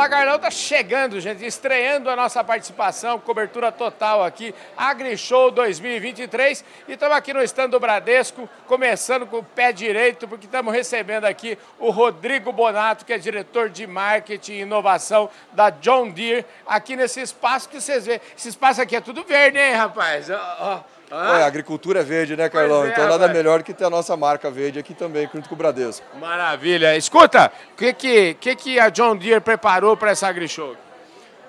Fala Carlão tá chegando, gente, estreando a nossa participação, cobertura total aqui, AgriShow 2023. E estamos aqui no stand do Bradesco, começando com o pé direito, porque estamos recebendo aqui o Rodrigo Bonato, que é diretor de marketing e inovação da John Deere, aqui nesse espaço que vocês veem. Esse espaço aqui é tudo verde, hein, rapaz? Ó, ó. Ah? agricultura é verde, né, Carlão? É, então nada rapaz. melhor que ter a nossa marca verde aqui também, junto com o Bradesco. Maravilha. Escuta, o que, que, que, que a John Deere preparou para essa AgriShow?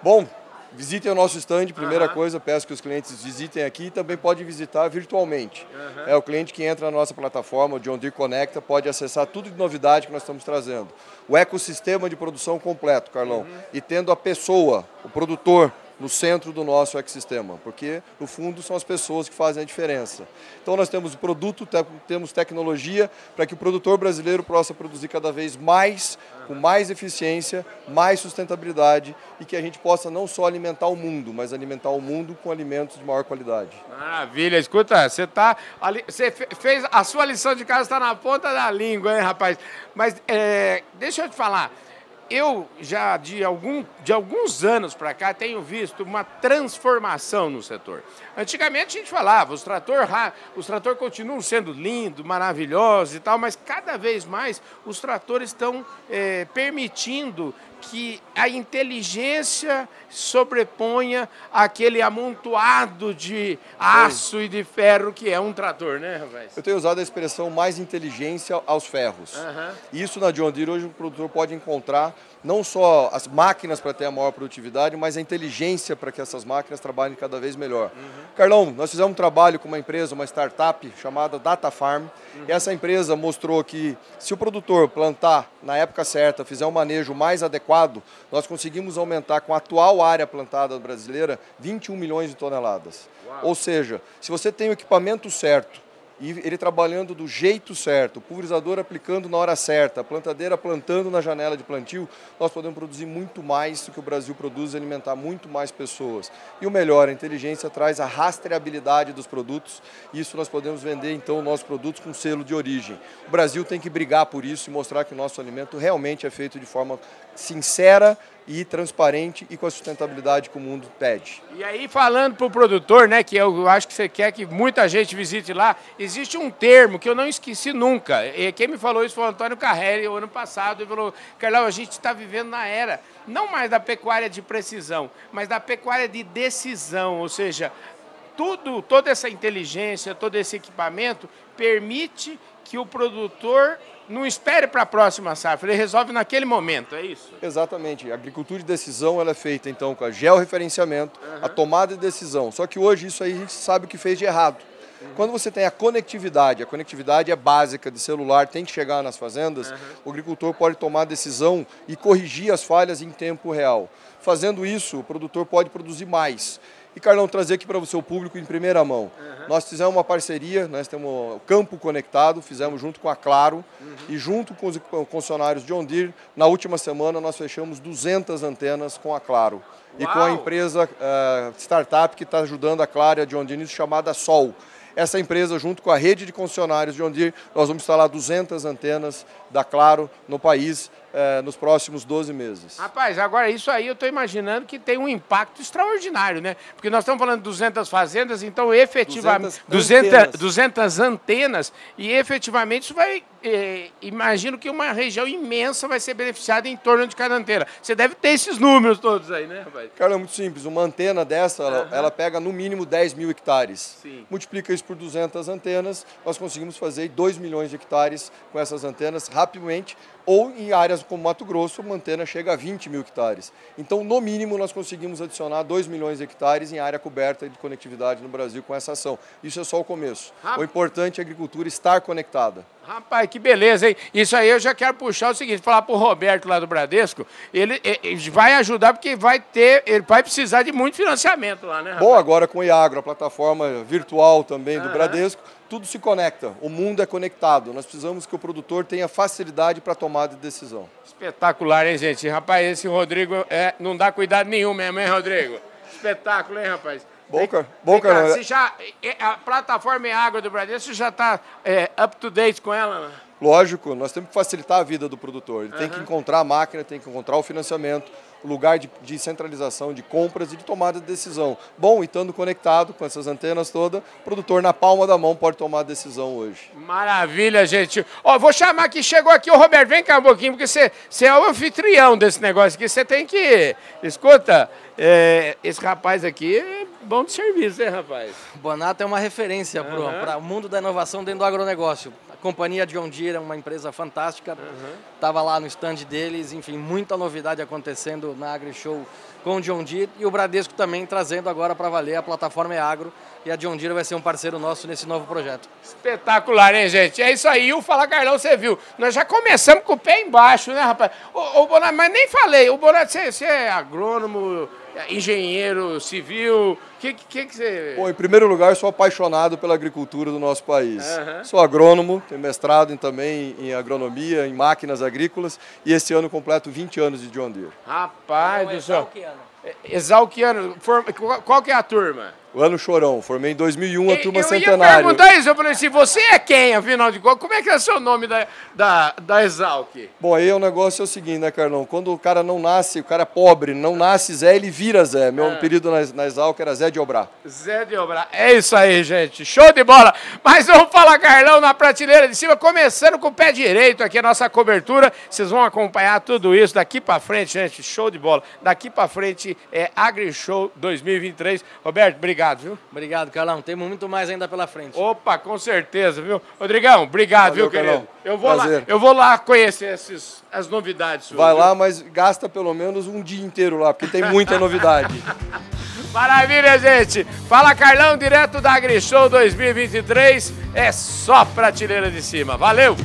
Bom, visitem o nosso stand, primeira coisa, peço que os clientes visitem aqui e também pode visitar virtualmente. É o cliente que entra na nossa plataforma, o John Deere Conecta, pode acessar tudo de novidade que nós estamos trazendo. O ecossistema de produção completo, Carlão. Uhum. E tendo a pessoa, o produtor, no centro do nosso ecossistema, porque no fundo são as pessoas que fazem a diferença. Então nós temos produto, temos tecnologia para que o produtor brasileiro possa produzir cada vez mais, com mais eficiência, mais sustentabilidade e que a gente possa não só alimentar o mundo, mas alimentar o mundo com alimentos de maior qualidade. Maravilha, escuta, você tá, você fez a sua lição de casa está na ponta da língua, hein, rapaz? Mas é, deixa eu te falar eu já de, algum, de alguns anos para cá tenho visto uma transformação no setor. Antigamente a gente falava, os tratores os trator continuam sendo lindos, maravilhosos e tal, mas cada vez mais os tratores estão é, permitindo que a inteligência sobreponha aquele amontoado de aço Sim. e de ferro que é um trator, né, rapaz? Eu tenho usado a expressão mais inteligência aos ferros. Uhum. Isso na John Deere hoje o produtor pode encontrar não só as máquinas para ter a maior produtividade, mas a inteligência para que essas máquinas trabalhem cada vez melhor. Uhum. Carlão, nós fizemos um trabalho com uma empresa, uma startup chamada Data Farm. Uhum. E essa empresa mostrou que se o produtor plantar na época certa, fizer um manejo mais adequado, nós conseguimos aumentar com a atual área plantada brasileira 21 milhões de toneladas. Uau. Ou seja, se você tem o equipamento certo, e ele trabalhando do jeito certo, pulverizador aplicando na hora certa, plantadeira plantando na janela de plantio, nós podemos produzir muito mais do que o Brasil produz e alimentar muito mais pessoas. E o melhor, a inteligência traz a rastreabilidade dos produtos, e isso nós podemos vender então nossos produtos com selo de origem. O Brasil tem que brigar por isso e mostrar que o nosso alimento realmente é feito de forma sincera e transparente e com a sustentabilidade que o mundo pede. E aí, falando para o produtor, né, que eu acho que você quer que muita gente visite lá, existe um termo que eu não esqueci nunca. E quem me falou isso foi o Antônio o ano passado, e falou, Carlão, a gente está vivendo na era, não mais da pecuária de precisão, mas da pecuária de decisão, ou seja, tudo, toda essa inteligência, todo esse equipamento permite que o produtor não espere para a próxima safra, ele resolve naquele momento, é isso? Exatamente. A agricultura de decisão ela é feita então com a georreferenciamento, uhum. a tomada de decisão. Só que hoje isso aí a gente sabe o que fez de errado. Uhum. Quando você tem a conectividade, a conectividade é básica de celular, tem que chegar nas fazendas, uhum. o agricultor pode tomar decisão e corrigir as falhas em tempo real. Fazendo isso, o produtor pode produzir mais. E, Carlão, trazer aqui para o seu público em primeira mão. Uhum. Nós fizemos uma parceria, nós temos o Campo Conectado, fizemos junto com a Claro uhum. e junto com os concessionários John Deere. Na última semana, nós fechamos 200 antenas com a Claro. Uau. E com a empresa uh, startup que está ajudando a Claro e a John Deere, chamada Sol. Essa empresa, junto com a rede de concessionários John Deere, nós vamos instalar 200 antenas da Claro no país é, nos próximos 12 meses. Rapaz, agora isso aí eu estou imaginando que tem um impacto extraordinário, né? Porque nós estamos falando de 200 fazendas, então efetivamente 200 200, 200 antenas e efetivamente isso vai é, imagino que uma região imensa vai ser beneficiada em torno de cada antena. Você deve ter esses números todos aí, né, rapaz? Cara, é muito simples. Uma antena dessa, ela, ela pega no mínimo 10 mil hectares. Sim. Multiplica isso por 200 antenas, nós conseguimos fazer 2 milhões de hectares com essas antenas rapidamente ou em áreas como Mato Grosso, uma antena chega a 20 mil hectares. Então, no mínimo, nós conseguimos adicionar 2 milhões de hectares em área coberta de conectividade no Brasil com essa ação. Isso é só o começo. O importante é a agricultura estar conectada. Rapaz, que beleza, hein? Isso aí eu já quero puxar o seguinte, falar para o Roberto lá do Bradesco, ele, ele, vai ajudar porque vai ter, ele vai precisar de muito financiamento lá, né? Rapaz? Bom, agora com o Iagro, a plataforma virtual também do Bradesco, tudo se conecta, o mundo é conectado. Nós precisamos que o produtor tenha facilidade para tomada de decisão. Espetacular, hein, gente? Rapaz, esse Rodrigo é, não dá cuidado nenhum mesmo, hein, Rodrigo? Espetáculo, hein, rapaz? Boca, boca, cá, você já, a plataforma em água do Brasil, você já está é, up to date com ela? Né? Lógico, nós temos que facilitar a vida do produtor. Ele uhum. tem que encontrar a máquina, tem que encontrar o financiamento, lugar de, de, centralização de compras e de tomada de decisão. Bom, e estando conectado com essas antenas todas, o produtor na palma da mão pode tomar a decisão hoje. Maravilha, gente. Ó, vou chamar aqui, chegou aqui o Roberto, vem cá um pouquinho, porque você, você é o anfitrião desse negócio aqui, você tem que... Escuta, é, esse rapaz aqui é bom de serviço, hein, rapaz? Bonato é uma referência uhum. para o mundo da inovação dentro do agronegócio companhia John Deere é uma empresa fantástica. Estava uhum. lá no stand deles, enfim, muita novidade acontecendo na AgriShow com o John Deere e o Bradesco também trazendo agora para valer a plataforma Agro e a John Deere vai ser um parceiro nosso nesse novo projeto. Espetacular, hein, gente? É isso aí. O Fala Carlão, você viu. Nós já começamos com o pé embaixo, né, rapaz? O, o Bonato, mas nem falei. O Bonato, você, você é agrônomo, engenheiro civil? O que, que, que você. Bom, em primeiro lugar, sou apaixonado pela agricultura do nosso país. Uhum. Sou agrônomo, tenho mestrado em, também em agronomia, em máquinas agrícolas, e esse ano completo 20 anos de John Deere. Rapaz do céu. Exalquiano. Qual que é a turma? O ano chorão, formei em 2001 a turma eu centenário. Eu ia perguntar isso, eu falei assim, você é quem, afinal de contas? Como é que é o seu nome da, da, da Exalc? Bom, aí o negócio é o seguinte, né, Carlão? Quando o cara não nasce, o cara é pobre, não nasce Zé, ele vira Zé. Meu é. apelido na, na Exalc era Zé de Obrá. Zé de Obrá. É isso aí, gente. Show de bola. Mas vamos falar, Carlão, na prateleira de cima, começando com o pé direito aqui, a nossa cobertura. Vocês vão acompanhar tudo isso daqui para frente, gente. Show de bola. Daqui para frente é AgriShow 2023. Roberto, obrigado, viu? Obrigado. Carlão. Temos muito mais ainda pela frente. Opa, com certeza, viu? Rodrigão, obrigado, Valeu, viu, querido? Eu vou, lá, eu vou lá conhecer esses, as novidades. Suas, Vai viu? lá, mas gasta pelo menos um dia inteiro lá, porque tem muita novidade. Maravilha, gente. Fala, Carlão, direto da AgriShow 2023. É só prateleira de cima. Valeu!